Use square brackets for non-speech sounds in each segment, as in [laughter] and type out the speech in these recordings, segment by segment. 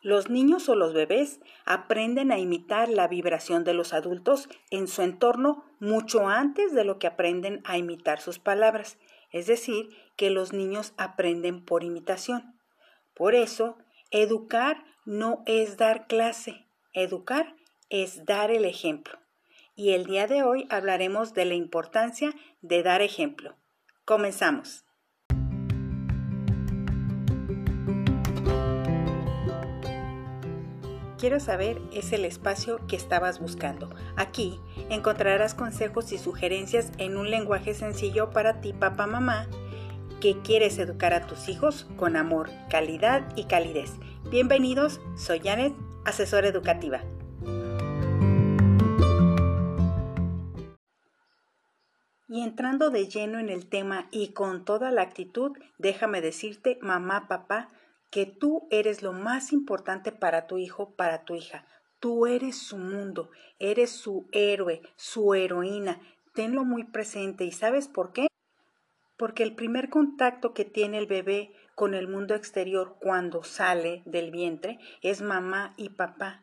Los niños o los bebés aprenden a imitar la vibración de los adultos en su entorno mucho antes de lo que aprenden a imitar sus palabras, es decir, que los niños aprenden por imitación. Por eso, educar no es dar clase, educar es dar el ejemplo. Y el día de hoy hablaremos de la importancia de dar ejemplo. Comenzamos. Quiero saber es el espacio que estabas buscando. Aquí encontrarás consejos y sugerencias en un lenguaje sencillo para ti, papá, mamá, que quieres educar a tus hijos con amor, calidad y calidez. Bienvenidos, soy Janet, asesora educativa. Y entrando de lleno en el tema y con toda la actitud, déjame decirte, mamá, papá, que tú eres lo más importante para tu hijo, para tu hija. Tú eres su mundo, eres su héroe, su heroína. Tenlo muy presente. ¿Y sabes por qué? Porque el primer contacto que tiene el bebé con el mundo exterior cuando sale del vientre es mamá y papá.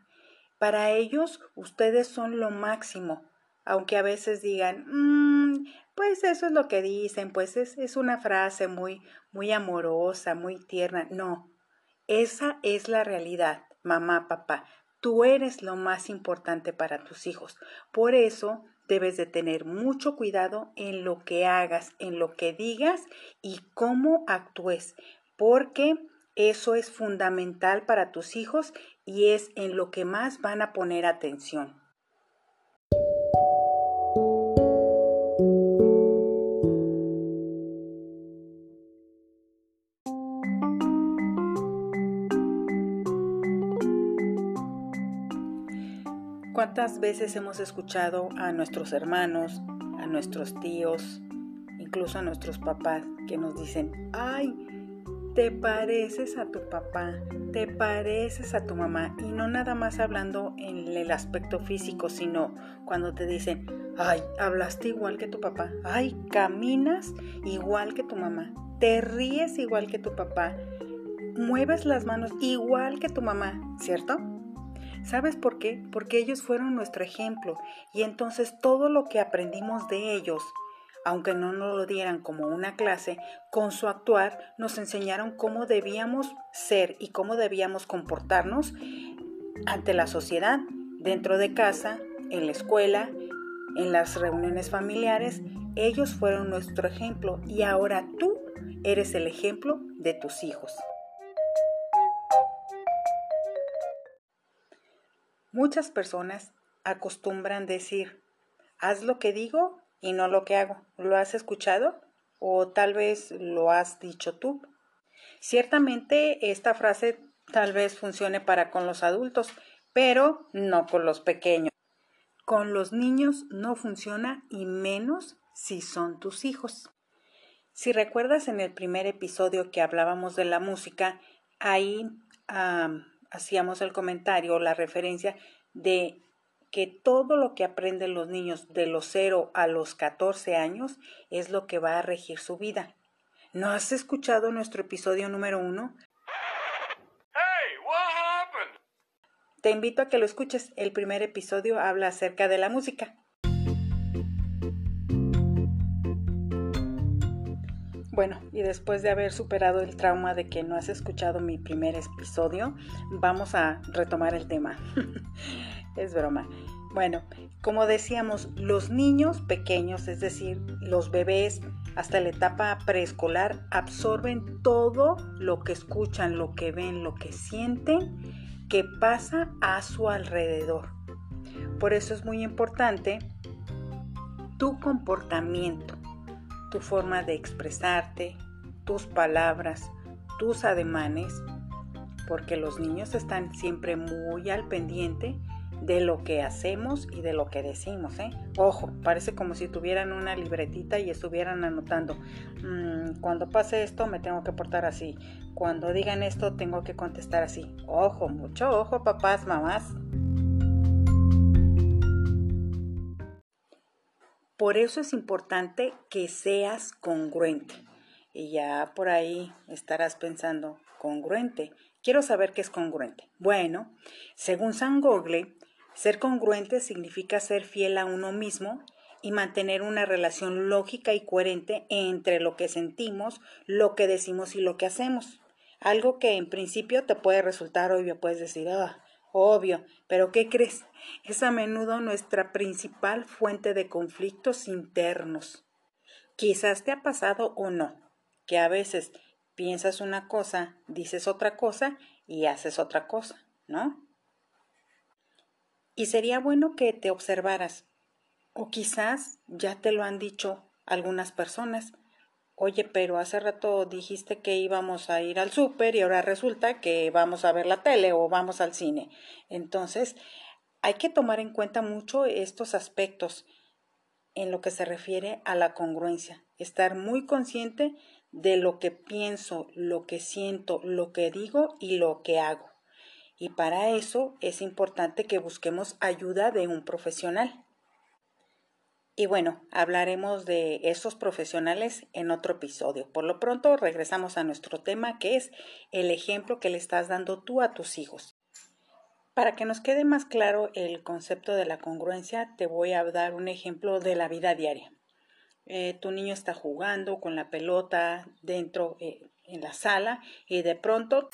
Para ellos ustedes son lo máximo, aunque a veces digan, mmm, pues eso es lo que dicen, pues es, es una frase muy, muy amorosa, muy tierna. No, esa es la realidad, mamá, papá. Tú eres lo más importante para tus hijos. Por eso debes de tener mucho cuidado en lo que hagas, en lo que digas y cómo actúes, porque eso es fundamental para tus hijos y es en lo que más van a poner atención. ¿Cuántas veces hemos escuchado a nuestros hermanos, a nuestros tíos, incluso a nuestros papás que nos dicen, ay, te pareces a tu papá, te pareces a tu mamá, y no nada más hablando en el aspecto físico, sino cuando te dicen, ay, hablaste igual que tu papá, ay, caminas igual que tu mamá, te ríes igual que tu papá, mueves las manos igual que tu mamá, ¿cierto? ¿Sabes por qué? Porque ellos fueron nuestro ejemplo y entonces todo lo que aprendimos de ellos, aunque no nos lo dieran como una clase, con su actuar nos enseñaron cómo debíamos ser y cómo debíamos comportarnos ante la sociedad, dentro de casa, en la escuela, en las reuniones familiares. Ellos fueron nuestro ejemplo y ahora tú eres el ejemplo de tus hijos. Muchas personas acostumbran decir, haz lo que digo y no lo que hago. ¿Lo has escuchado? O tal vez lo has dicho tú. Ciertamente esta frase tal vez funcione para con los adultos, pero no con los pequeños. Con los niños no funciona y menos si son tus hijos. Si recuerdas en el primer episodio que hablábamos de la música, ahí hacíamos el comentario, la referencia de que todo lo que aprenden los niños de los 0 a los 14 años es lo que va a regir su vida. ¿No has escuchado nuestro episodio número uno? Te invito a que lo escuches. El primer episodio habla acerca de la música. Bueno, y después de haber superado el trauma de que no has escuchado mi primer episodio, vamos a retomar el tema. [laughs] es broma. Bueno, como decíamos, los niños pequeños, es decir, los bebés hasta la etapa preescolar, absorben todo lo que escuchan, lo que ven, lo que sienten, que pasa a su alrededor. Por eso es muy importante tu comportamiento tu forma de expresarte, tus palabras, tus ademanes, porque los niños están siempre muy al pendiente de lo que hacemos y de lo que decimos. ¿eh? Ojo, parece como si tuvieran una libretita y estuvieran anotando, mm, cuando pase esto me tengo que portar así, cuando digan esto tengo que contestar así. Ojo, mucho ojo, papás, mamás. Por eso es importante que seas congruente. Y ya por ahí estarás pensando, congruente, Quiero saber qué es congruente. Bueno, según San Gogle, ser congruente significa ser fiel a uno mismo y mantener una relación lógica y coherente entre lo que sentimos, lo que decimos y lo que hacemos. Algo que en principio te puede resultar obvio, puedes decir, ah, obvio, pero ¿qué crees? Es a menudo nuestra principal fuente de conflictos internos. Quizás te ha pasado o no, que a veces piensas una cosa, dices otra cosa y haces otra cosa, ¿no? Y sería bueno que te observaras, o quizás ya te lo han dicho algunas personas. Oye, pero hace rato dijiste que íbamos a ir al súper y ahora resulta que vamos a ver la tele o vamos al cine. Entonces, hay que tomar en cuenta mucho estos aspectos en lo que se refiere a la congruencia. Estar muy consciente de lo que pienso, lo que siento, lo que digo y lo que hago. Y para eso es importante que busquemos ayuda de un profesional. Y bueno, hablaremos de esos profesionales en otro episodio. Por lo pronto regresamos a nuestro tema que es el ejemplo que le estás dando tú a tus hijos. Para que nos quede más claro el concepto de la congruencia, te voy a dar un ejemplo de la vida diaria. Eh, tu niño está jugando con la pelota dentro eh, en la sala y de pronto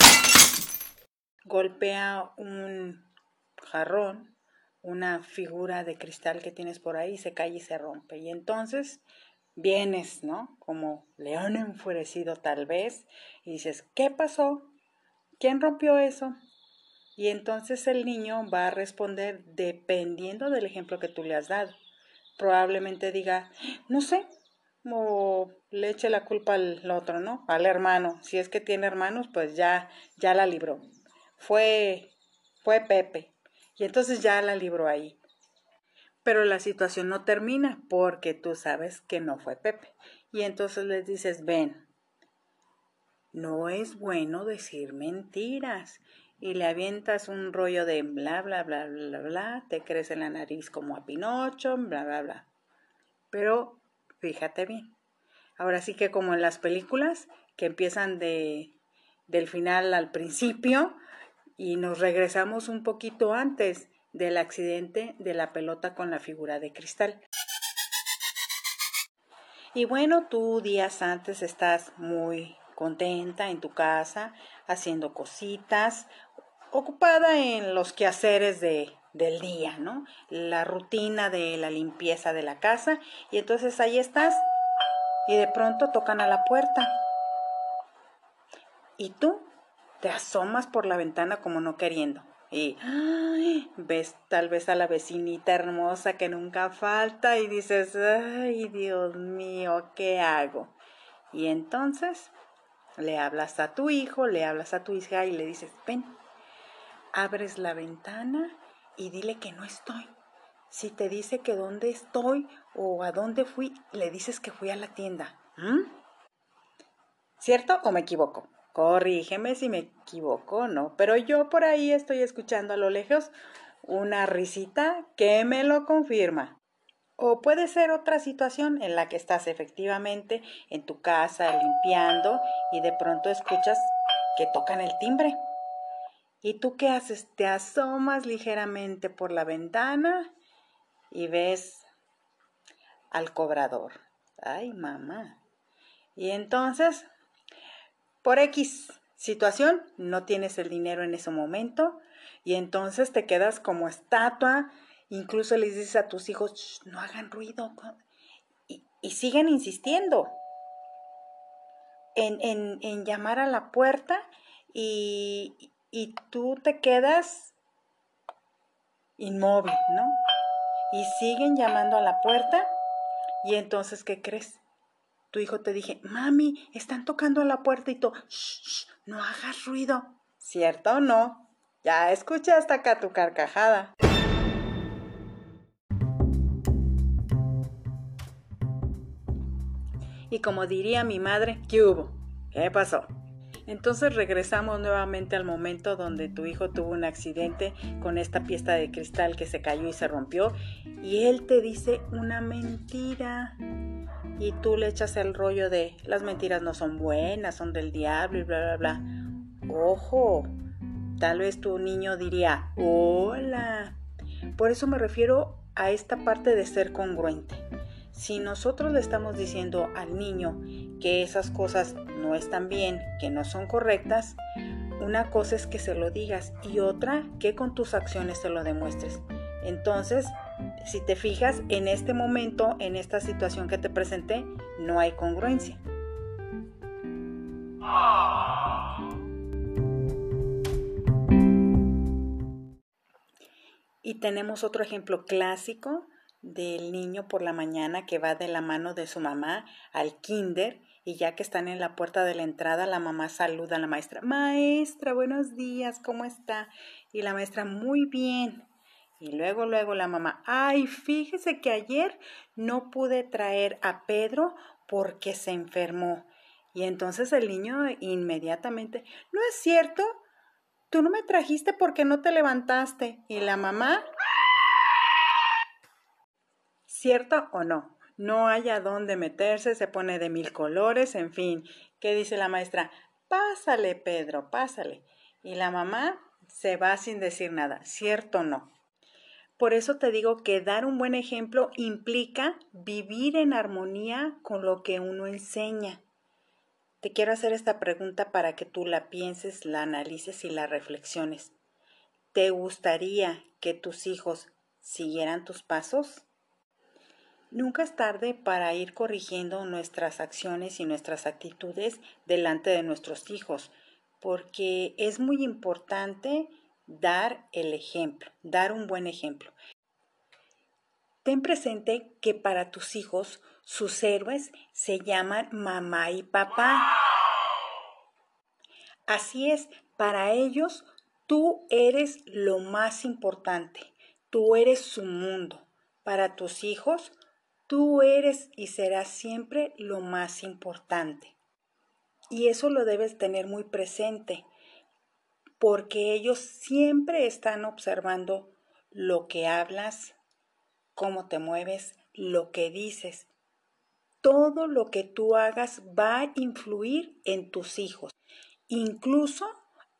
golpea un jarrón, una figura de cristal que tienes por ahí, se cae y se rompe. Y entonces vienes, ¿no? Como león enfurecido tal vez, y dices, ¿qué pasó? ¿Quién rompió eso? Y entonces el niño va a responder dependiendo del ejemplo que tú le has dado. Probablemente diga, no sé, o le eche la culpa al otro, ¿no? Al hermano. Si es que tiene hermanos, pues ya, ya la libró fue, fue Pepe. Y entonces ya la libró ahí. Pero la situación no termina porque tú sabes que no fue Pepe. Y entonces les dices, ven, no es bueno decir mentiras. Y le avientas un rollo de bla, bla, bla, bla, bla, te crece la nariz como a Pinocho, bla, bla, bla. Pero fíjate bien. Ahora sí que como en las películas que empiezan de, del final al principio, y nos regresamos un poquito antes del accidente de la pelota con la figura de cristal. Y bueno, tú días antes estás muy contenta en tu casa, haciendo cositas, ocupada en los quehaceres de, del día, ¿no? La rutina de la limpieza de la casa. Y entonces ahí estás y de pronto tocan a la puerta. Y tú te asomas por la ventana como no queriendo y ves tal vez a la vecinita hermosa que nunca falta y dices, ay Dios mío, ¿qué hago? Y entonces le hablas a tu hijo, le hablas a tu hija y le dices, ven, abres la ventana y dile que no estoy. Si te dice que dónde estoy o a dónde fui, le dices que fui a la tienda. ¿Cierto o me equivoco? Corrígeme si me equivoco, ¿no? Pero yo por ahí estoy escuchando a lo lejos una risita que me lo confirma. O puede ser otra situación en la que estás efectivamente en tu casa limpiando y de pronto escuchas que tocan el timbre. ¿Y tú qué haces? Te asomas ligeramente por la ventana y ves al cobrador. Ay, mamá. Y entonces por X situación no tienes el dinero en ese momento y entonces te quedas como estatua, incluso les dices a tus hijos, no hagan ruido y, siguen insistiendo en, en, llamar a la puerta y, y tú te quedas inmóvil, ¿no? Y siguen llamando a la puerta y entonces, ¿qué crees? Tu hijo te dije, mami, están tocando a la puerta y tú, shh, no hagas ruido. ¿Cierto o no? Ya escuché hasta acá tu carcajada. Y como diría mi madre, ¿qué hubo? ¿Qué pasó? Entonces regresamos nuevamente al momento donde tu hijo tuvo un accidente con esta pieza de cristal que se cayó y se rompió y él te dice una mentira y tú le echas el rollo de las mentiras no son buenas, son del diablo y bla, bla, bla. ojo, tal vez tu niño diría, hola. Por eso me refiero a esta parte de ser congruente. Si nosotros le estamos diciendo al niño que esas cosas no están bien, que no son correctas, una cosa es que se lo digas y otra que con tus acciones se lo demuestres. Entonces, si te fijas, en este momento, en esta situación que te presenté, no hay congruencia. Y tenemos otro ejemplo clásico del niño por la mañana que va de la mano de su mamá al kinder y ya que están en la puerta de la entrada, la mamá saluda a la maestra. Maestra, buenos días, ¿cómo está? Y la maestra, muy bien. Y luego, luego la mamá, ay, fíjese que ayer no pude traer a Pedro porque se enfermó. Y entonces el niño inmediatamente, ¿no es cierto? Tú no me trajiste porque no te levantaste. Y la mamá, ¿cierto o no? No hay a dónde meterse, se pone de mil colores, en fin. ¿Qué dice la maestra? Pásale, Pedro, pásale. Y la mamá se va sin decir nada, ¿cierto o no? Por eso te digo que dar un buen ejemplo implica vivir en armonía con lo que uno enseña. Te quiero hacer esta pregunta para que tú la pienses, la analices y la reflexiones. ¿Te gustaría que tus hijos siguieran tus pasos? Nunca es tarde para ir corrigiendo nuestras acciones y nuestras actitudes delante de nuestros hijos, porque es muy importante dar el ejemplo, dar un buen ejemplo. Ten presente que para tus hijos sus héroes se llaman mamá y papá. Así es, para ellos tú eres lo más importante, tú eres su mundo. Para tus hijos, tú eres y serás siempre lo más importante. Y eso lo debes tener muy presente, porque ellos siempre están observando lo que hablas, cómo te mueves, lo que dices. Todo lo que tú hagas va a influir en tus hijos, incluso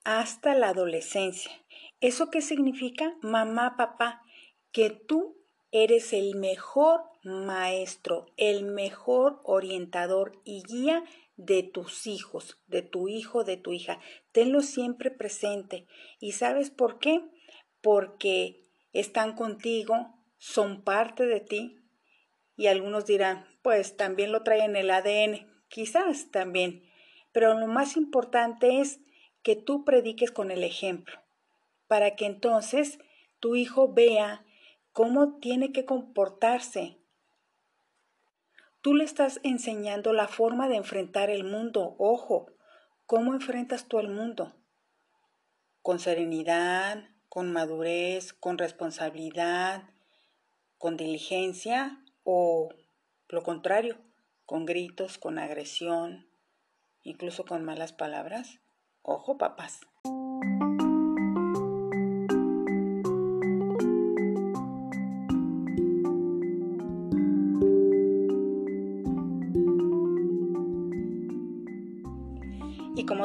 hasta la adolescencia. ¿Eso qué significa? Mamá, papá, que tú eres el mejor maestro, el mejor orientador y guía de tus hijos, de tu hijo, de tu hija. Tenlo siempre presente. ¿Y sabes por qué? Porque están contigo, son parte de ti. Y algunos dirán, pues también lo traen en el ADN. Quizás también. Pero lo más importante es que tú prediques con el ejemplo, para que entonces tu hijo vea cómo tiene que comportarse, Tú le estás enseñando la forma de enfrentar el mundo. Ojo, ¿cómo enfrentas tú el mundo? Con serenidad, con madurez, con responsabilidad, con diligencia o lo contrario, con gritos, con agresión, incluso con malas palabras. Ojo, papás.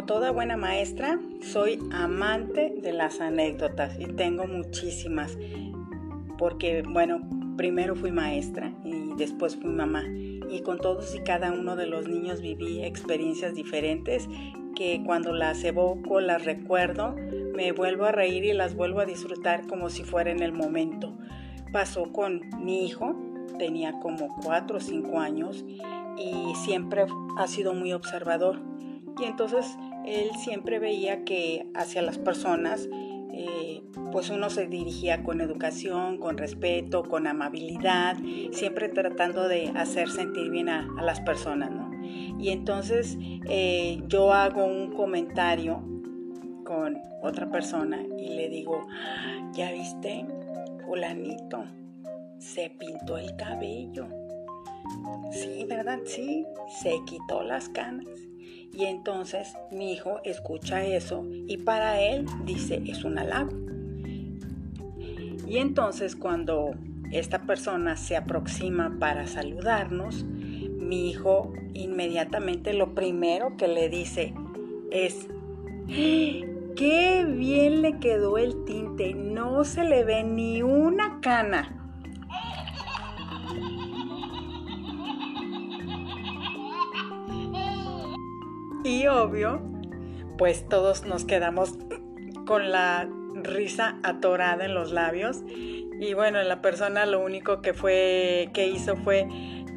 Toda buena maestra, soy amante de las anécdotas y tengo muchísimas, porque bueno, primero fui maestra y después fui mamá y con todos y cada uno de los niños viví experiencias diferentes que cuando las evoco, las recuerdo, me vuelvo a reír y las vuelvo a disfrutar como si fuera en el momento. Pasó con mi hijo, tenía como cuatro o cinco años y siempre ha sido muy observador. Y entonces él siempre veía que hacia las personas eh, pues uno se dirigía con educación, con respeto, con amabilidad, siempre tratando de hacer sentir bien a, las personas, ¿no? Y entonces eh, yo hago un comentario con otra persona y le digo, ya viste, fulanito, se pintó el cabello. Sí, ¿verdad? Sí, se quitó las canas. Y entonces mi hijo escucha eso y para él dice es un halago. Y entonces cuando esta persona se aproxima para saludarnos, mi hijo inmediatamente lo primero que le dice es, ¡Qué bien le quedó el tinte! No se le ve ni una cana. Y obvio, pues todos nos quedamos con la risa atorada en los labios. Y bueno, la persona lo único que fue que hizo fue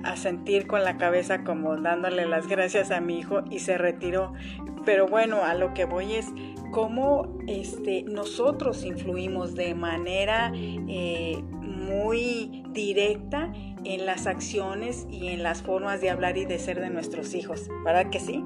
asentir con la cabeza como dándole las gracias a mi hijo y se retiró. Pero bueno, a lo que voy es cómo este, nosotros influimos de manera eh, muy directa en las acciones y en las formas de hablar y de ser de nuestros hijos. ¿Verdad que sí?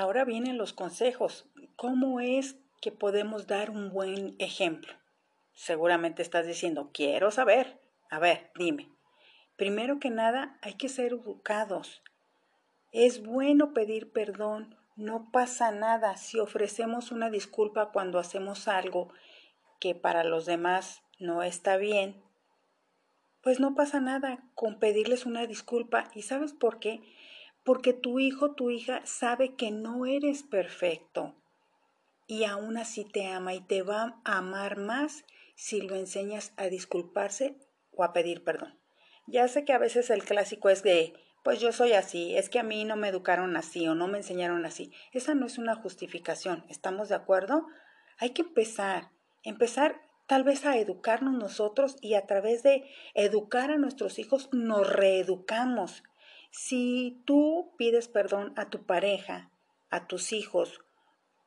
Ahora vienen los consejos. ¿Cómo es que podemos dar un buen ejemplo? Seguramente estás diciendo, quiero saber. A ver, dime. Primero que nada, hay que ser educados. Es bueno pedir perdón. No pasa nada si ofrecemos una disculpa cuando hacemos algo que para los demás no está bien. Pues no pasa nada con pedirles una disculpa. ¿Y sabes por qué? Porque tu hijo, tu hija sabe que no eres perfecto y aún así te ama y te va a amar más si lo enseñas a disculparse o a pedir perdón. Ya sé que a veces el clásico es de, pues yo soy así, es que a mí no me educaron así o no me enseñaron así. Esa no es una justificación, ¿estamos de acuerdo? Hay que empezar, empezar tal vez a educarnos nosotros y a través de educar a nuestros hijos nos reeducamos si tú pides perdón a tu pareja, a tus hijos,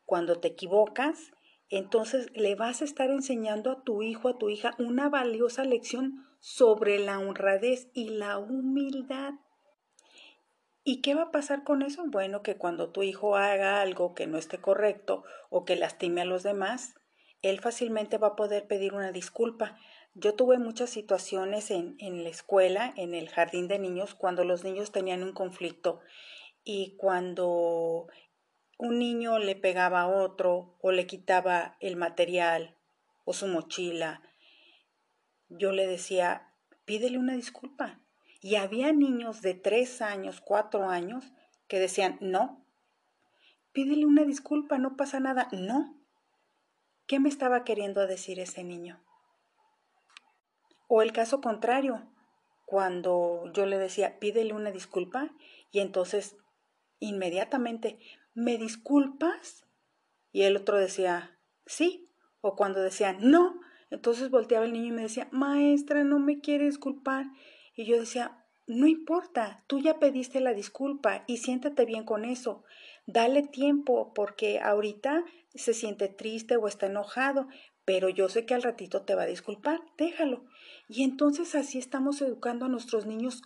cuando te equivocas, entonces le vas a estar enseñando a tu hijo, a tu hija, una valiosa lección sobre la honradez y la humildad. ¿Y qué va a pasar con eso? Bueno, que cuando tu hijo haga algo que no esté correcto o que lastime a los demás, él fácilmente va a poder pedir una disculpa. Yo tuve muchas situaciones en, en la escuela, en el jardín de niños, cuando los niños tenían un conflicto y cuando un niño le pegaba a otro o le quitaba el material o su mochila, yo le decía, pídele una disculpa. Y había niños de tres años, cuatro años, que decían, no, pídele una disculpa, no pasa nada. No. ¿Qué me estaba queriendo decir ese niño? O el caso contrario, cuando yo le decía, pídele una disculpa, y entonces inmediatamente, ¿me disculpas? Y el otro decía, sí. O cuando decía, no, entonces volteaba el niño y me decía, maestra, no me quiere disculpar. Y yo decía, no importa, tú ya pediste la disculpa y siéntate bien con eso. Dale tiempo porque ahorita se siente triste o está enojado, pero yo sé que al ratito te va a disculpar, déjalo. Y entonces así estamos educando a nuestros niños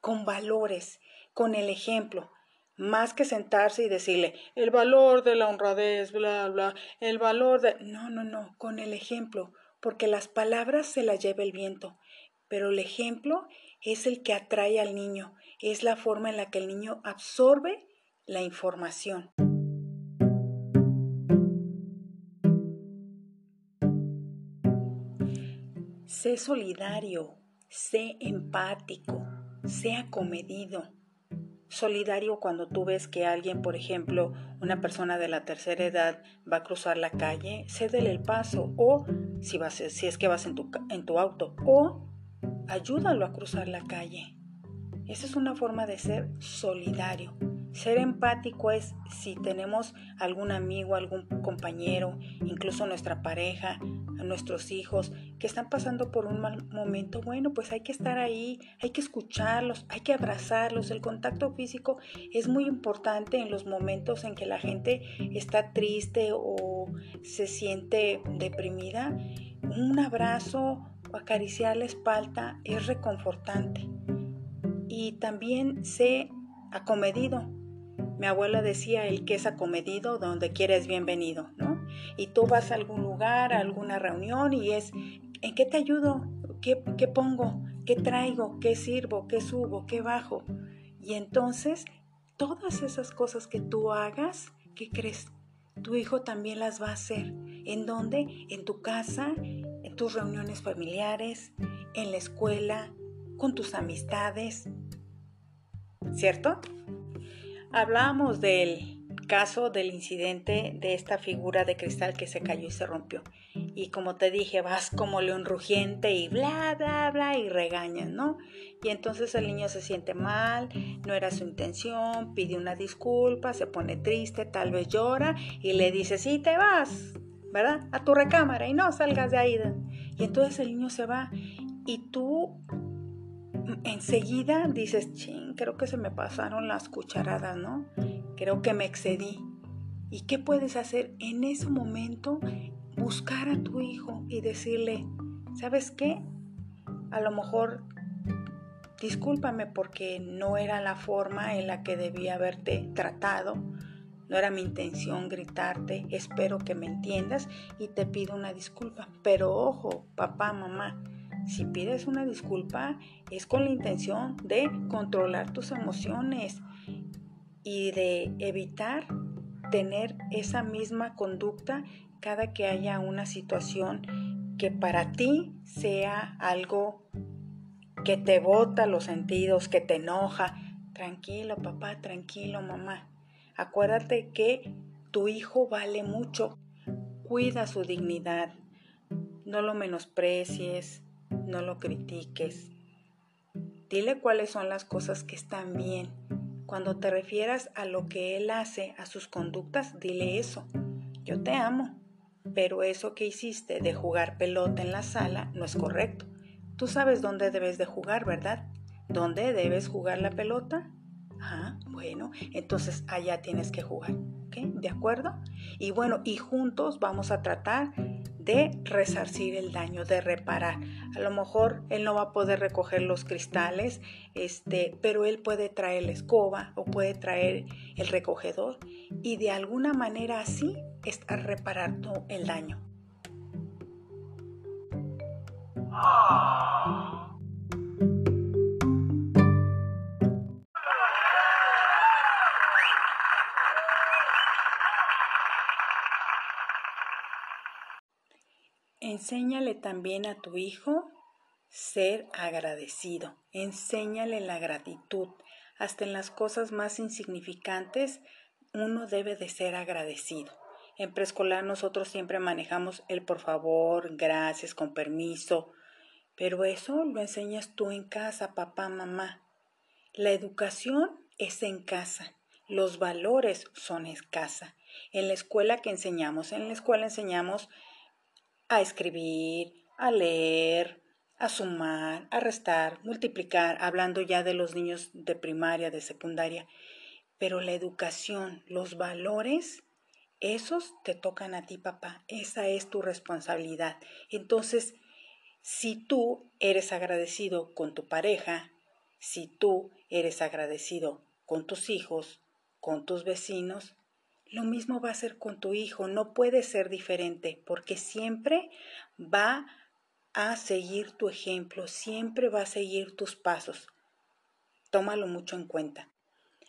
con valores, con el ejemplo, más que sentarse y decirle el valor de la honradez, bla, bla, el valor de... No, no, no, con el ejemplo, porque las palabras se las lleva el viento, pero el ejemplo es el que atrae al niño, es la forma en la que el niño absorbe la información. Sé solidario, sé empático, sé acomedido. Solidario cuando tú ves que alguien, por ejemplo, una persona de la tercera edad va a cruzar la calle, cédele el paso o si, vas, si es que vas en tu, en tu auto o ayúdalo a cruzar la calle. Esa es una forma de ser solidario. Ser empático es si tenemos algún amigo, algún compañero, incluso nuestra pareja, nuestros hijos que están pasando por un mal momento, bueno, pues hay que estar ahí, hay que escucharlos, hay que abrazarlos. El contacto físico es muy importante en los momentos en que la gente está triste o se siente deprimida. Un abrazo o acariciar la espalda es reconfortante. Y también sé acomedido, mi abuela decía, el que es acomedido, donde quiera es bienvenido, ¿no? Y tú vas a algún lugar, a alguna reunión y es, ¿en qué te ayudo? ¿Qué, qué pongo? ¿Qué traigo? ¿Qué sirvo? ¿Qué subo? ¿Qué bajo? Y entonces, todas esas cosas que tú hagas, ¿qué crees? Tu hijo también las va a hacer. ¿En dónde? En tu casa, en tus reuniones familiares, en la escuela, con tus amistades. ¿Cierto? Hablábamos del caso del incidente de esta figura de cristal que se cayó y se rompió. Y como te dije, vas como león rugiente y bla, bla, bla, y regañas, ¿no? Y entonces el niño se siente mal, no era su intención, pide una disculpa, se pone triste, tal vez llora y le dice, sí, te vas, ¿verdad? A tu recámara y no salgas de ahí. Y entonces el niño se va y tú enseguida dices, ching, creo que se me pasaron las cucharadas, ¿no? Creo que me excedí. ¿Y qué puedes hacer en ese momento? Buscar a tu hijo y decirle, ¿sabes qué? A lo mejor discúlpame porque no era la forma en la que debía haberte tratado. No era mi intención gritarte, espero que me entiendas y te pido una disculpa. Pero ojo, papá, mamá, si pides una disculpa es con la intención de controlar tus emociones y de evitar tener esa misma conducta cada que haya una situación que para ti sea algo que te bota los sentidos, que te enoja. Tranquilo, papá, tranquilo, mamá. Acuérdate que tu hijo vale mucho. Cuida su dignidad. No lo menosprecies, no lo critiques. Dile cuáles son las cosas que están bien. Cuando te refieras a lo que él hace, a sus conductas, dile eso. Yo te amo, pero eso que hiciste de jugar pelota en la sala no es correcto. Tú sabes dónde debes de jugar, ¿verdad? ¿Dónde debes jugar la pelota? Ah, bueno, entonces allá tienes que jugar. ¿De acuerdo? Y bueno, y juntos vamos a tratar de resarcir el daño, de reparar. A lo mejor él no va a poder recoger los cristales, este, pero él puede traer la escoba o puede traer el recogedor y de alguna manera así estar reparando el daño. [laughs] Enséñale también a tu hijo ser agradecido. Enséñale la gratitud. Hasta en las cosas más insignificantes uno debe de ser agradecido. En preescolar nosotros siempre manejamos el por favor, gracias, con permiso, pero eso lo enseñas tú en casa, papá, mamá. La educación es en casa, los valores son en casa. En la escuela que enseñamos, en la escuela enseñamos a escribir, a leer, a sumar, a restar, multiplicar, hablando ya de los niños de primaria, de secundaria. Pero la educación, los valores, esos te tocan a ti, papá. Esa es tu responsabilidad. Entonces, si tú eres agradecido con tu pareja, si tú eres agradecido con tus hijos, con tus vecinos, lo mismo va a ser con tu hijo, no puede ser diferente, porque siempre va a seguir tu ejemplo, siempre va a seguir tus pasos. Tómalo mucho en cuenta.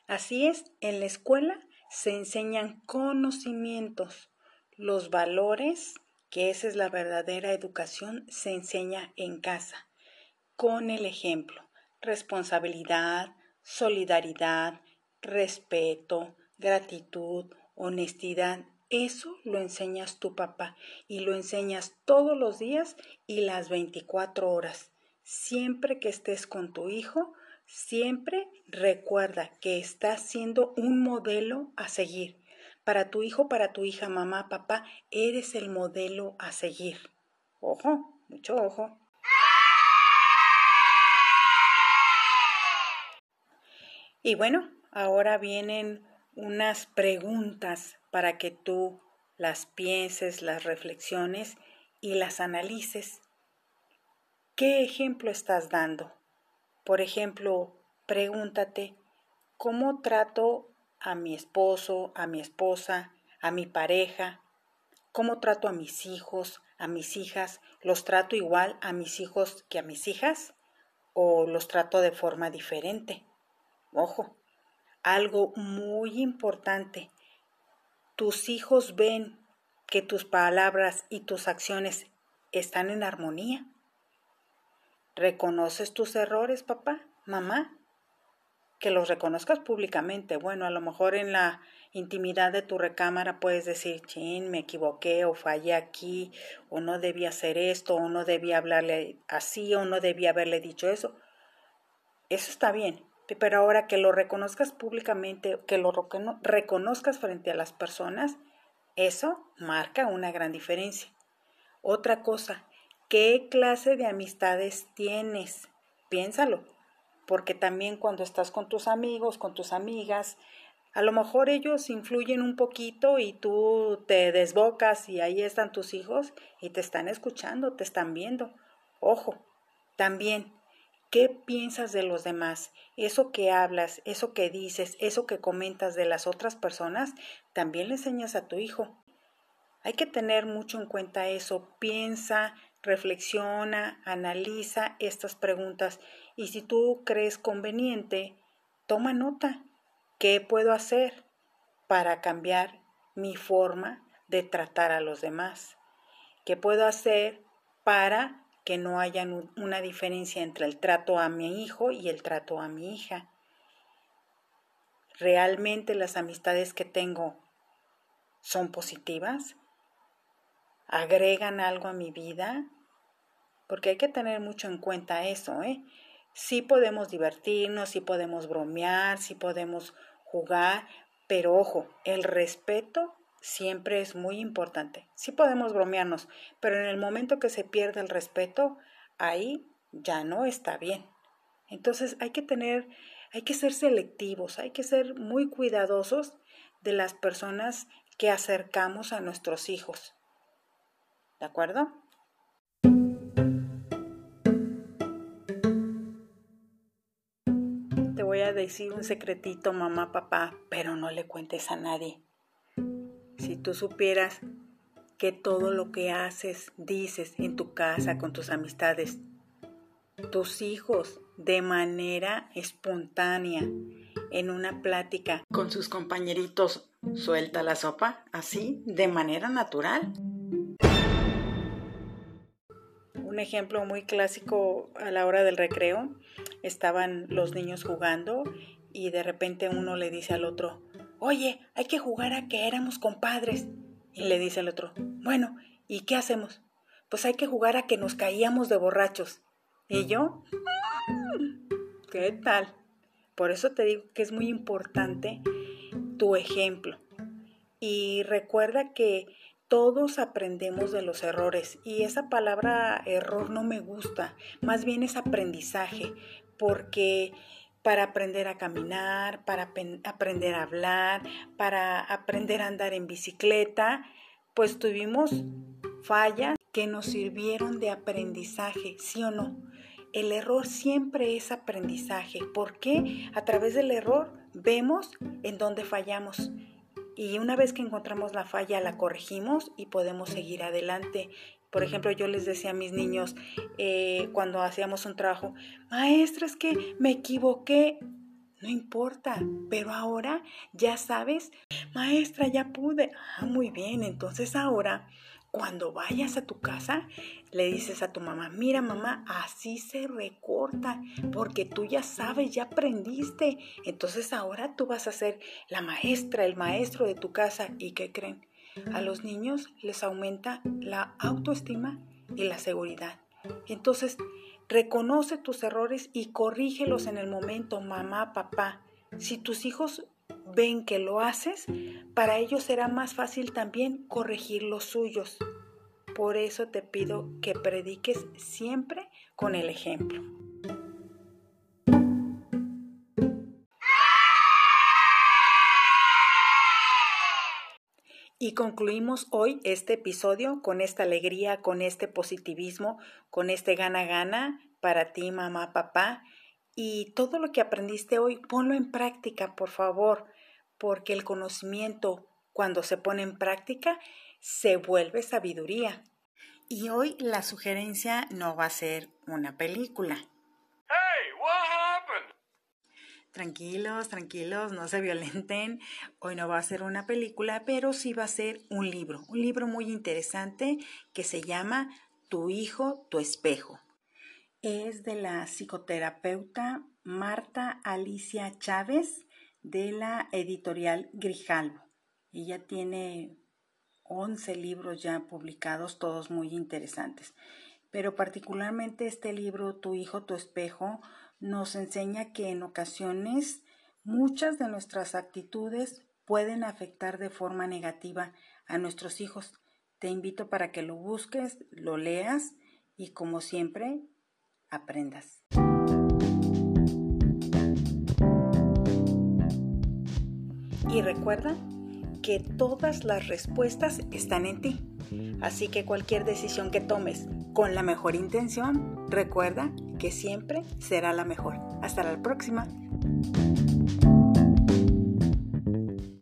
Así es, en la escuela se enseñan conocimientos, los valores, que esa es la verdadera educación, se enseña en casa, con el ejemplo, responsabilidad, solidaridad, respeto, gratitud, honestidad, eso lo enseñas tu papá y lo enseñas todos los días y las 24 horas. Siempre que estés con tu hijo, siempre recuerda que estás siendo un modelo a seguir. Para tu hijo, para tu hija, mamá, papá, eres el modelo a seguir. Ojo, mucho ojo. Y bueno, ahora vienen unas preguntas para que tú las pienses, las reflexiones y las analices. ¿Qué ejemplo estás dando? Por ejemplo, pregúntate, ¿cómo trato a mi esposo, a mi esposa, a mi pareja? ¿Cómo trato a mis hijos, a mis hijas? ¿Los trato igual a mis hijos que a mis hijas? ¿O los trato de forma diferente? Ojo, algo muy importante. Tus hijos ven que tus palabras y tus acciones están en armonía. ¿Reconoces tus errores, papá, mamá? Que los reconozcas públicamente. Bueno, a lo mejor en la intimidad de tu recámara puedes decir, chin, me equivoqué o fallé aquí, o no debía hacer esto, o no debía hablarle así, o no debía haberle dicho eso. Eso está bien, pero ahora que lo reconozcas públicamente, que lo reconozcas frente a las personas, eso marca una gran diferencia. Otra cosa, ¿qué clase de amistades tienes? Piénsalo, porque también cuando estás con tus amigos, con tus amigas, a lo mejor ellos influyen un poquito y tú te desbocas y ahí están tus hijos y te están escuchando, te están viendo. Ojo, también, ¿qué piensas de los demás? Eso que hablas, eso que dices, eso que comentas de las otras personas, también le enseñas a tu hijo. Hay que tener mucho en cuenta eso. Piensa, reflexiona, analiza estas preguntas y si tú crees conveniente, toma nota ¿Qué puedo hacer para cambiar mi forma de tratar a los demás? ¿Qué puedo hacer para que no haya una diferencia entre el trato a mi hijo y el trato a mi hija? ¿Realmente las amistades que tengo son positivas? ¿Agregan algo a mi vida? Porque hay que tener mucho en cuenta eso, ¿eh? Sí podemos divertirnos, sí podemos bromear, sí podemos jugar, pero ojo, el respeto siempre es muy importante. Sí podemos bromearnos, pero en el momento que se pierde el respeto, ahí ya no está bien. Entonces hay que tener, hay que ser selectivos, hay que ser muy cuidadosos de las personas que acercamos a nuestros hijos. ¿De acuerdo? decir un secretito, mamá, papá, pero no le cuentes a nadie. Si tú supieras que todo lo que haces, dices en tu casa, con tus amistades, tus hijos, de manera espontánea, en una plática con sus compañeritos, suelta la sopa, así, de manera natural. Un ejemplo muy clásico a la hora del recreo estaban los niños jugando y de repente uno le dice al otro, oye, hay que jugar a que éramos compadres. Y le dice el otro, bueno, ¿y qué hacemos? Pues hay que jugar a que nos caíamos de borrachos. ¿Y yo? ¿Qué tal? Por eso te digo que es muy importante tu ejemplo. Y recuerda que todos aprendemos de los errores y esa palabra error no me gusta, más bien es aprendizaje, porque para aprender a caminar, para aprender a hablar, para aprender a andar en bicicleta, pues tuvimos fallas que nos sirvieron de aprendizaje, ¿sí o no? El error siempre es aprendizaje, porque a través del error vemos en dónde fallamos y una vez que encontramos la falla la corregimos y podemos seguir adelante. Por ejemplo, yo les decía a mis niños eh, cuando hacíamos un trabajo, maestra, es que me equivoqué. No importa, pero ahora ya sabes, maestra, ya pude. Ah, muy bien, entonces ahora cuando vayas a tu casa, le dices a tu mamá, mira mamá, así se recorta, porque tú ya sabes, ya aprendiste. Entonces ahora tú vas a ser la maestra, el maestro de tu casa. ¿Y qué creen? A los niños les aumenta la autoestima y la seguridad. Entonces, reconoce tus errores y corrígelos en el momento, mamá, papá. Si tus hijos ven que lo haces, para ellos será más fácil también corregir los suyos. Por eso te pido que prediques siempre con el ejemplo. Y concluimos hoy este episodio con esta alegría, con este positivismo, con este gana-gana para ti, mamá, papá. Y todo lo que aprendiste hoy, ponlo en práctica, por favor porque el conocimiento, cuando se pone en práctica, se vuelve sabiduría. Y hoy la sugerencia no va a ser una película. Tranquilos, tranquilos, no se violenten. Hoy no va a ser una película, pero sí va a ser un libro, un libro muy interesante que se llama Tu hijo, tu espejo. es de la psicoterapeuta Marta Alicia Chávez de la editorial Grijalvo. Ella tiene 11 libros ya publicados, todos muy interesantes. Pero particularmente este libro, Tu hijo, tu espejo, nos enseña que en ocasiones muchas de nuestras actitudes pueden afectar de forma negativa a nuestros hijos. Te invito para que lo busques, lo leas y como siempre, aprendas. Y recuerda que todas las respuestas están en ti. Así que cualquier decisión que tomes con la mejor intención, recuerda que siempre será la mejor. Hasta la próxima.